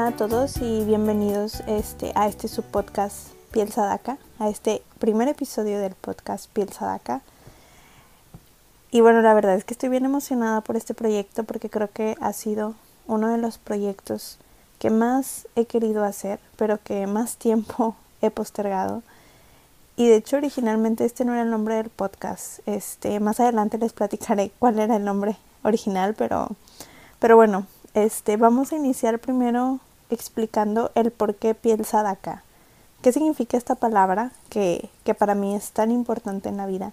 Hola a todos y bienvenidos este, a este subpodcast Piel Sadaka, a este primer episodio del podcast Piel Sadaka. Y bueno, la verdad es que estoy bien emocionada por este proyecto porque creo que ha sido uno de los proyectos que más he querido hacer, pero que más tiempo he postergado. Y de hecho originalmente este no era el nombre del podcast. Este, más adelante les platicaré cuál era el nombre original, pero pero bueno, este, vamos a iniciar primero explicando el por qué piel sadaka. ¿Qué significa esta palabra que, que para mí es tan importante en la vida?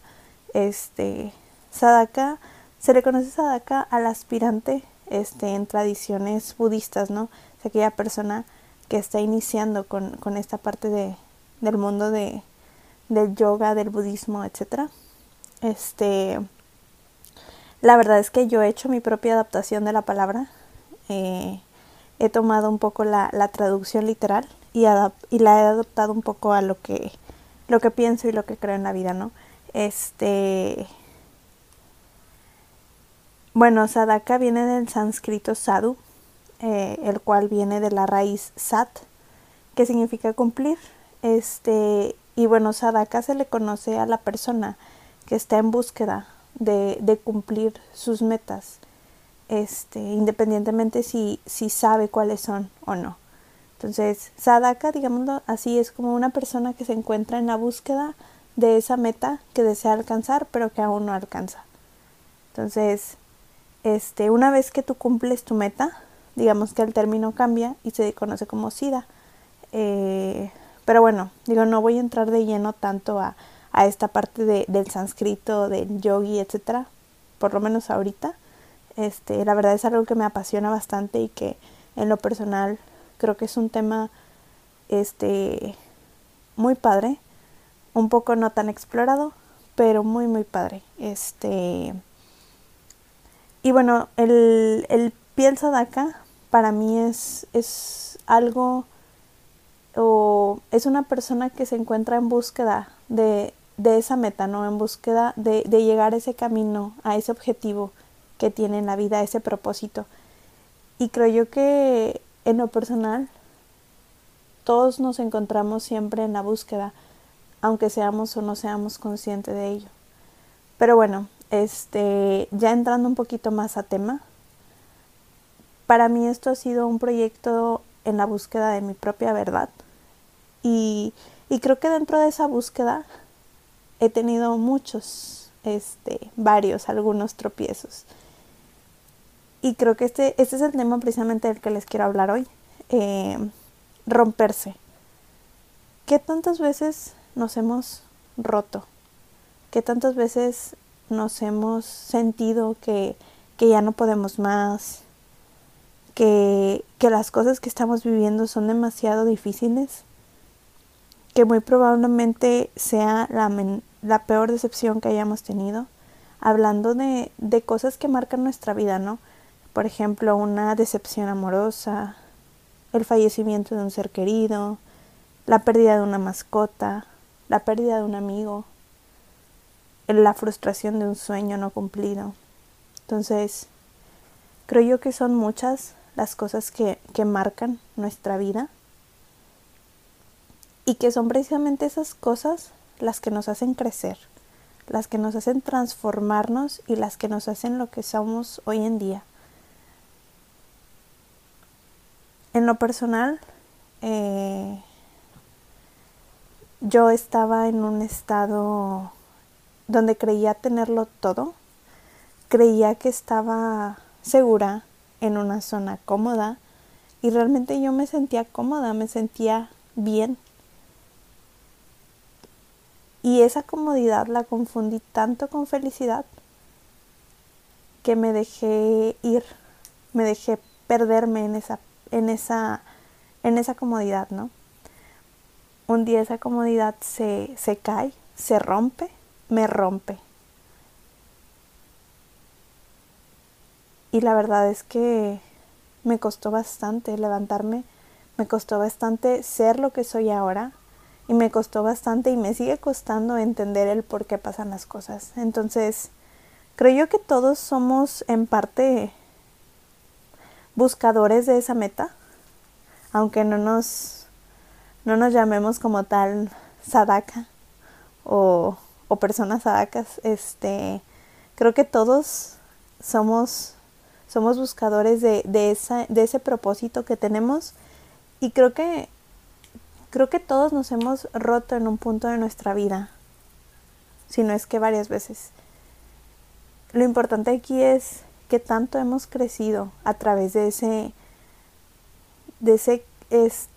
Este, sadaka, se le conoce sadaka al aspirante este, en tradiciones budistas, ¿no? Es aquella persona que está iniciando con, con esta parte de, del mundo de, del yoga, del budismo, etc. Este, la verdad es que yo he hecho mi propia adaptación de la palabra eh, he tomado un poco la, la traducción literal y, la he adaptado un poco a lo que, lo que pienso y lo que creo en la vida, ¿no? Este. Bueno, sadaka viene del sánscrito sadhu, eh, el cual viene de la raíz sat, que significa cumplir. Este, y bueno, sadaka se le conoce a la persona que está en búsqueda de, de cumplir sus metas este, independientemente si, si sabe cuáles son o no. Entonces, Sadaka, digámoslo así, es como una persona que se encuentra en la búsqueda de esa meta que desea alcanzar, pero que aún no alcanza. Entonces, este, una vez que tú cumples tu meta, digamos que el término cambia y se conoce como SIDA. Eh, pero bueno, digo, no voy a entrar de lleno tanto a, a esta parte de, del sánscrito, del yogi, etcétera, por lo menos ahorita. Este, la verdad es algo que me apasiona bastante y que en lo personal creo que es un tema este muy padre, un poco no tan explorado, pero muy muy padre. Este y bueno, el, el piel sadaka para mí es, es algo o es una persona que se encuentra en búsqueda de, de esa meta, ¿no? En búsqueda de, de llegar a ese camino, a ese objetivo que tiene en la vida ese propósito. Y creo yo que en lo personal todos nos encontramos siempre en la búsqueda, aunque seamos o no seamos conscientes de ello. Pero bueno, este, ya entrando un poquito más a tema, para mí esto ha sido un proyecto en la búsqueda de mi propia verdad. Y, y creo que dentro de esa búsqueda he tenido muchos, este, varios, algunos tropiezos. Y creo que este, este es el tema precisamente del que les quiero hablar hoy. Eh, romperse. ¿Qué tantas veces nos hemos roto? ¿Qué tantas veces nos hemos sentido que, que ya no podemos más? Que, que las cosas que estamos viviendo son demasiado difíciles? Que muy probablemente sea la, la peor decepción que hayamos tenido. Hablando de, de cosas que marcan nuestra vida, ¿no? Por ejemplo, una decepción amorosa, el fallecimiento de un ser querido, la pérdida de una mascota, la pérdida de un amigo, la frustración de un sueño no cumplido. Entonces, creo yo que son muchas las cosas que, que marcan nuestra vida y que son precisamente esas cosas las que nos hacen crecer, las que nos hacen transformarnos y las que nos hacen lo que somos hoy en día. En lo personal, eh, yo estaba en un estado donde creía tenerlo todo, creía que estaba segura en una zona cómoda y realmente yo me sentía cómoda, me sentía bien. Y esa comodidad la confundí tanto con felicidad que me dejé ir, me dejé perderme en esa en esa, en esa comodidad, ¿no? Un día esa comodidad se, se cae, se rompe, me rompe. Y la verdad es que me costó bastante levantarme, me costó bastante ser lo que soy ahora y me costó bastante y me sigue costando entender el por qué pasan las cosas. Entonces, creo yo que todos somos en parte buscadores de esa meta. aunque no nos, no nos llamemos como tal sadaka o, o personas sadakas, este, creo que todos somos, somos buscadores de, de, esa, de ese propósito que tenemos y creo que, creo que todos nos hemos roto en un punto de nuestra vida, si no es que varias veces. Lo importante aquí es que tanto hemos crecido a través de ese, de ese, es,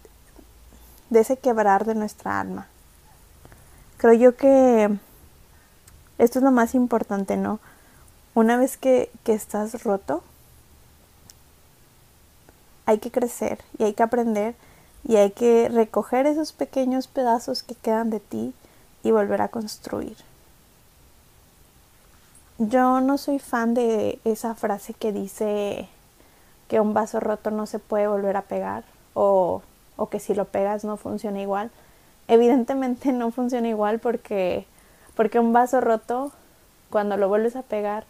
de ese quebrar de nuestra alma. Creo yo que esto es lo más importante, ¿no? Una vez que, que estás roto, hay que crecer y hay que aprender y hay que recoger esos pequeños pedazos que quedan de ti y volver a construir. Yo no soy fan de esa frase que dice que un vaso roto no se puede volver a pegar o, o que si lo pegas no funciona igual. Evidentemente no funciona igual porque, porque un vaso roto, cuando lo vuelves a pegar,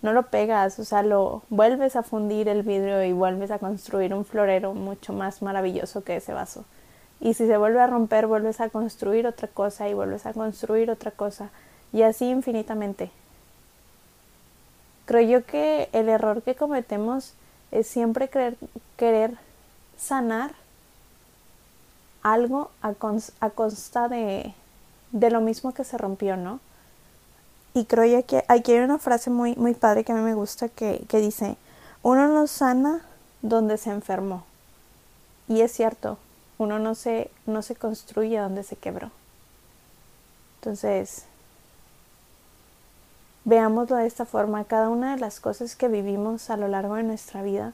no lo pegas, o sea, lo vuelves a fundir el vidrio y vuelves a construir un florero mucho más maravilloso que ese vaso. Y si se vuelve a romper, vuelves a construir otra cosa y vuelves a construir otra cosa y así infinitamente. Creo yo que el error que cometemos es siempre querer sanar algo a, costa de, de, lo mismo que se rompió, ¿no? Y creo yo que aquí hay una frase muy, muy padre que a mí me gusta que, que dice, uno no sana donde se enfermó. Y es cierto, uno no se, no se construye donde se quebró. Entonces, Veámoslo de esta forma, cada una de las cosas que vivimos a lo largo de nuestra vida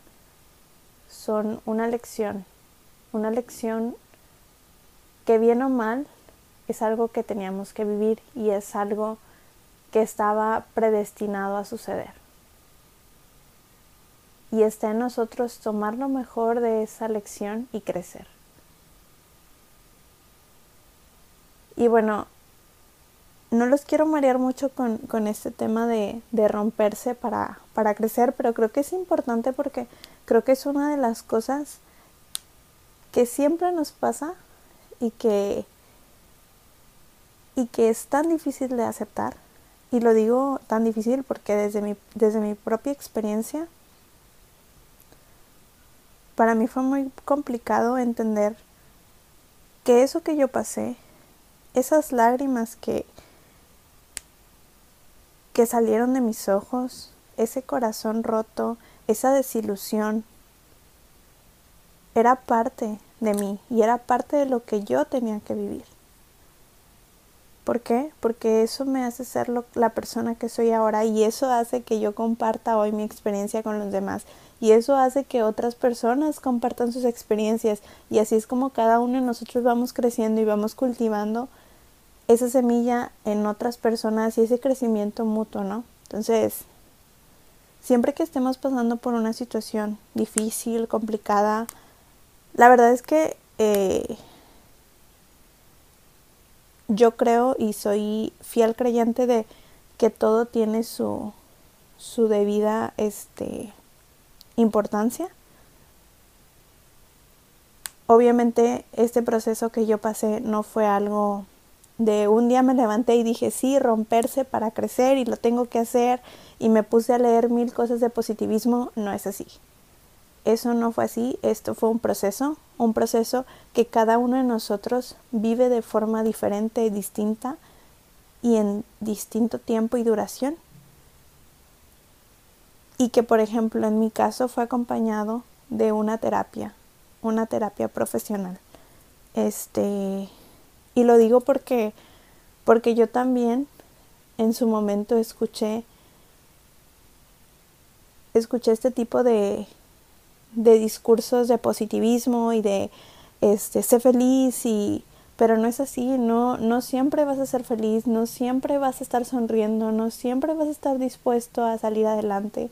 son una lección, una lección que bien o mal es algo que teníamos que vivir y es algo que estaba predestinado a suceder. Y está en nosotros tomar lo mejor de esa lección y crecer. Y bueno, no los quiero marear mucho con, con este tema de, de romperse para, para crecer, pero creo que es importante porque creo que es una de las cosas que siempre nos pasa y que, y que es tan difícil de aceptar. Y lo digo tan difícil porque desde mi, desde mi propia experiencia, para mí fue muy complicado entender que eso que yo pasé, esas lágrimas que, que salieron de mis ojos, ese corazón roto, esa desilusión, era parte de mí y era parte de lo que yo tenía que vivir. ¿Por qué? Porque eso me hace ser la persona que soy ahora y eso hace que yo comparta hoy mi experiencia con los demás y eso hace que otras personas compartan sus experiencias y así es como cada uno de nosotros vamos creciendo y vamos cultivando esa semilla en otras personas y ese crecimiento mutuo, ¿no? Entonces, siempre que estemos pasando por una situación difícil, complicada, la verdad es que eh, yo creo y soy fiel creyente de que todo tiene su, su debida este, importancia. Obviamente este proceso que yo pasé no fue algo de un día me levanté y dije, sí, romperse para crecer y lo tengo que hacer y me puse a leer mil cosas de positivismo, no es así. Eso no fue así, esto fue un proceso, un proceso que cada uno de nosotros vive de forma diferente y distinta y en distinto tiempo y duración. Y que, por ejemplo, en mi caso fue acompañado de una terapia, una terapia profesional. Este, y lo digo porque, porque yo también en su momento escuché, escuché este tipo de, de discursos de positivismo y de este sé feliz y pero no es así, no no siempre vas a ser feliz, no siempre vas a estar sonriendo, no siempre vas a estar dispuesto a salir adelante.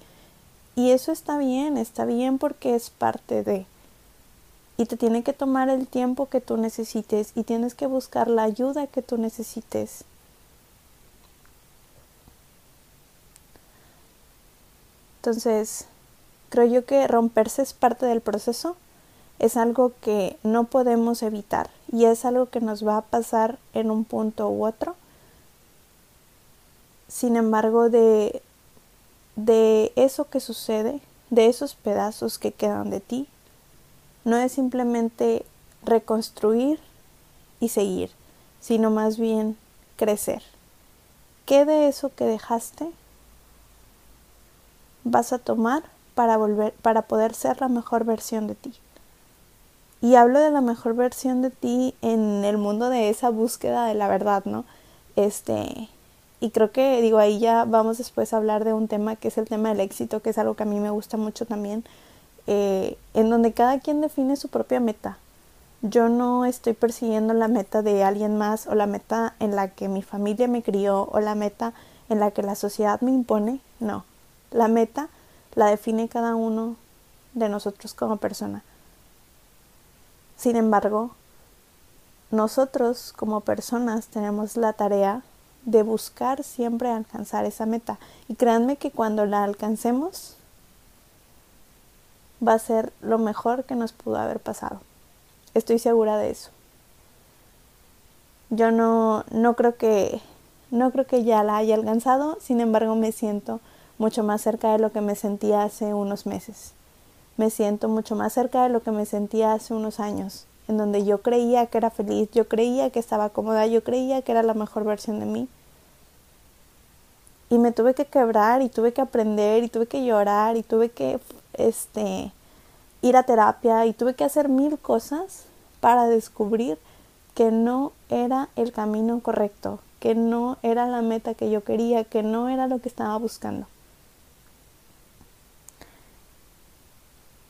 Y eso está bien, está bien porque es parte de y te tiene que tomar el tiempo que tú necesites y tienes que buscar la ayuda que tú necesites. Entonces, creo yo que romperse es parte del proceso es algo que no podemos evitar y es algo que nos va a pasar en un punto u otro. Sin embargo, de, de eso que sucede, de esos pedazos que quedan de ti, no es simplemente reconstruir y seguir, sino más bien crecer. ¿Qué de eso que dejaste vas a tomar para volver para poder ser la mejor versión de ti? Y hablo de la mejor versión de ti en el mundo de esa búsqueda de la verdad, ¿no? Este, y creo que, digo, ahí ya vamos después a hablar de un tema que es el tema del éxito, que es algo que a mí me gusta mucho también, eh, en donde cada quien define su propia meta. Yo no estoy persiguiendo la meta de alguien más o la meta en la que mi familia me crió o la meta en la que la sociedad me impone, no. La meta la define cada uno de nosotros como persona. Sin embargo, nosotros como personas tenemos la tarea de buscar siempre alcanzar esa meta. Y créanme que cuando la alcancemos va a ser lo mejor que nos pudo haber pasado. Estoy segura de eso. Yo no, no creo que no creo que ya la haya alcanzado, sin embargo me siento mucho más cerca de lo que me sentía hace unos meses me siento mucho más cerca de lo que me sentía hace unos años, en donde yo creía que era feliz, yo creía que estaba cómoda, yo creía que era la mejor versión de mí. Y me tuve que quebrar y tuve que aprender y tuve que llorar y tuve que este ir a terapia y tuve que hacer mil cosas para descubrir que no era el camino correcto, que no era la meta que yo quería, que no era lo que estaba buscando.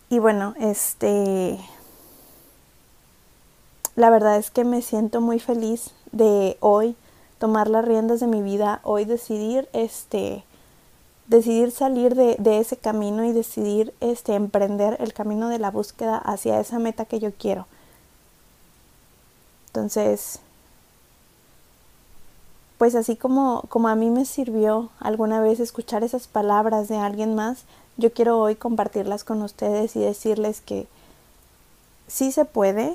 Y bueno, este la verdad es que me siento muy feliz de hoy tomar las riendas de mi vida, hoy decidir este decidir salir de, ese camino y decidir este emprender el camino de la búsqueda hacia esa meta que yo quiero. Entonces, pues así como, como a mí me sirvió alguna vez escuchar esas palabras de alguien más, yo quiero hoy compartirlas con ustedes y decirles que sí se puede,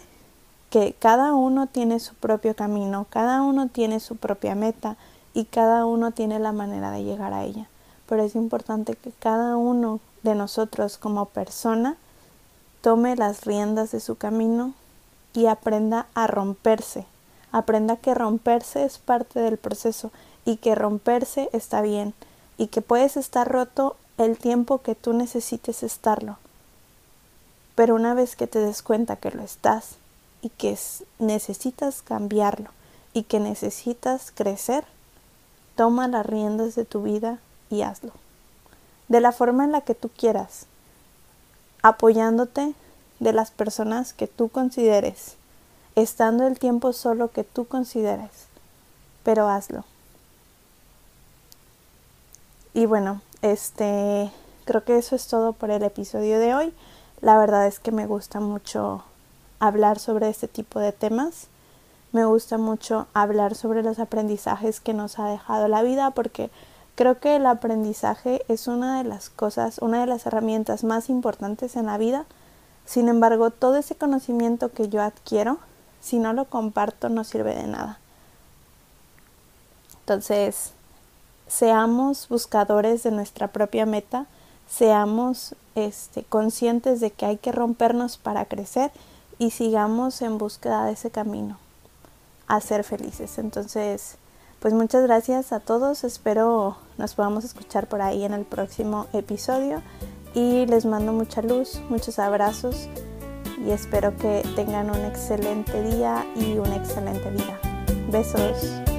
que cada uno tiene su propio camino, cada uno tiene su propia meta y cada uno tiene la manera de llegar a ella. Pero es importante que cada uno de nosotros como persona tome las riendas de su camino y aprenda a romperse. Aprenda que romperse es parte del proceso y que romperse está bien y que puedes estar roto el tiempo que tú necesites estarlo. Pero una vez que te des cuenta que lo estás y que necesitas cambiarlo y que necesitas crecer, toma las riendas de tu vida y hazlo. De la forma en la que tú quieras, apoyándote de las personas que tú consideres, estando el tiempo solo que tú consideres, pero hazlo. Y bueno, este, creo que eso es todo por el episodio de hoy. La verdad es que me gusta mucho hablar sobre este tipo de temas. Me gusta mucho hablar sobre los aprendizajes que nos ha dejado la vida porque creo que el aprendizaje es una de las cosas, una de las herramientas más importantes en la vida. Sin embargo, todo ese conocimiento que yo adquiero, si no lo comparto, no sirve de nada. Entonces, seamos buscadores de nuestra propia meta, seamos este, conscientes de que hay que rompernos para crecer y sigamos en búsqueda de ese camino a ser felices. Entonces, pues muchas gracias a todos, espero nos podamos escuchar por ahí en el próximo episodio y les mando mucha luz, muchos abrazos y espero que tengan un excelente día y una excelente vida. Besos.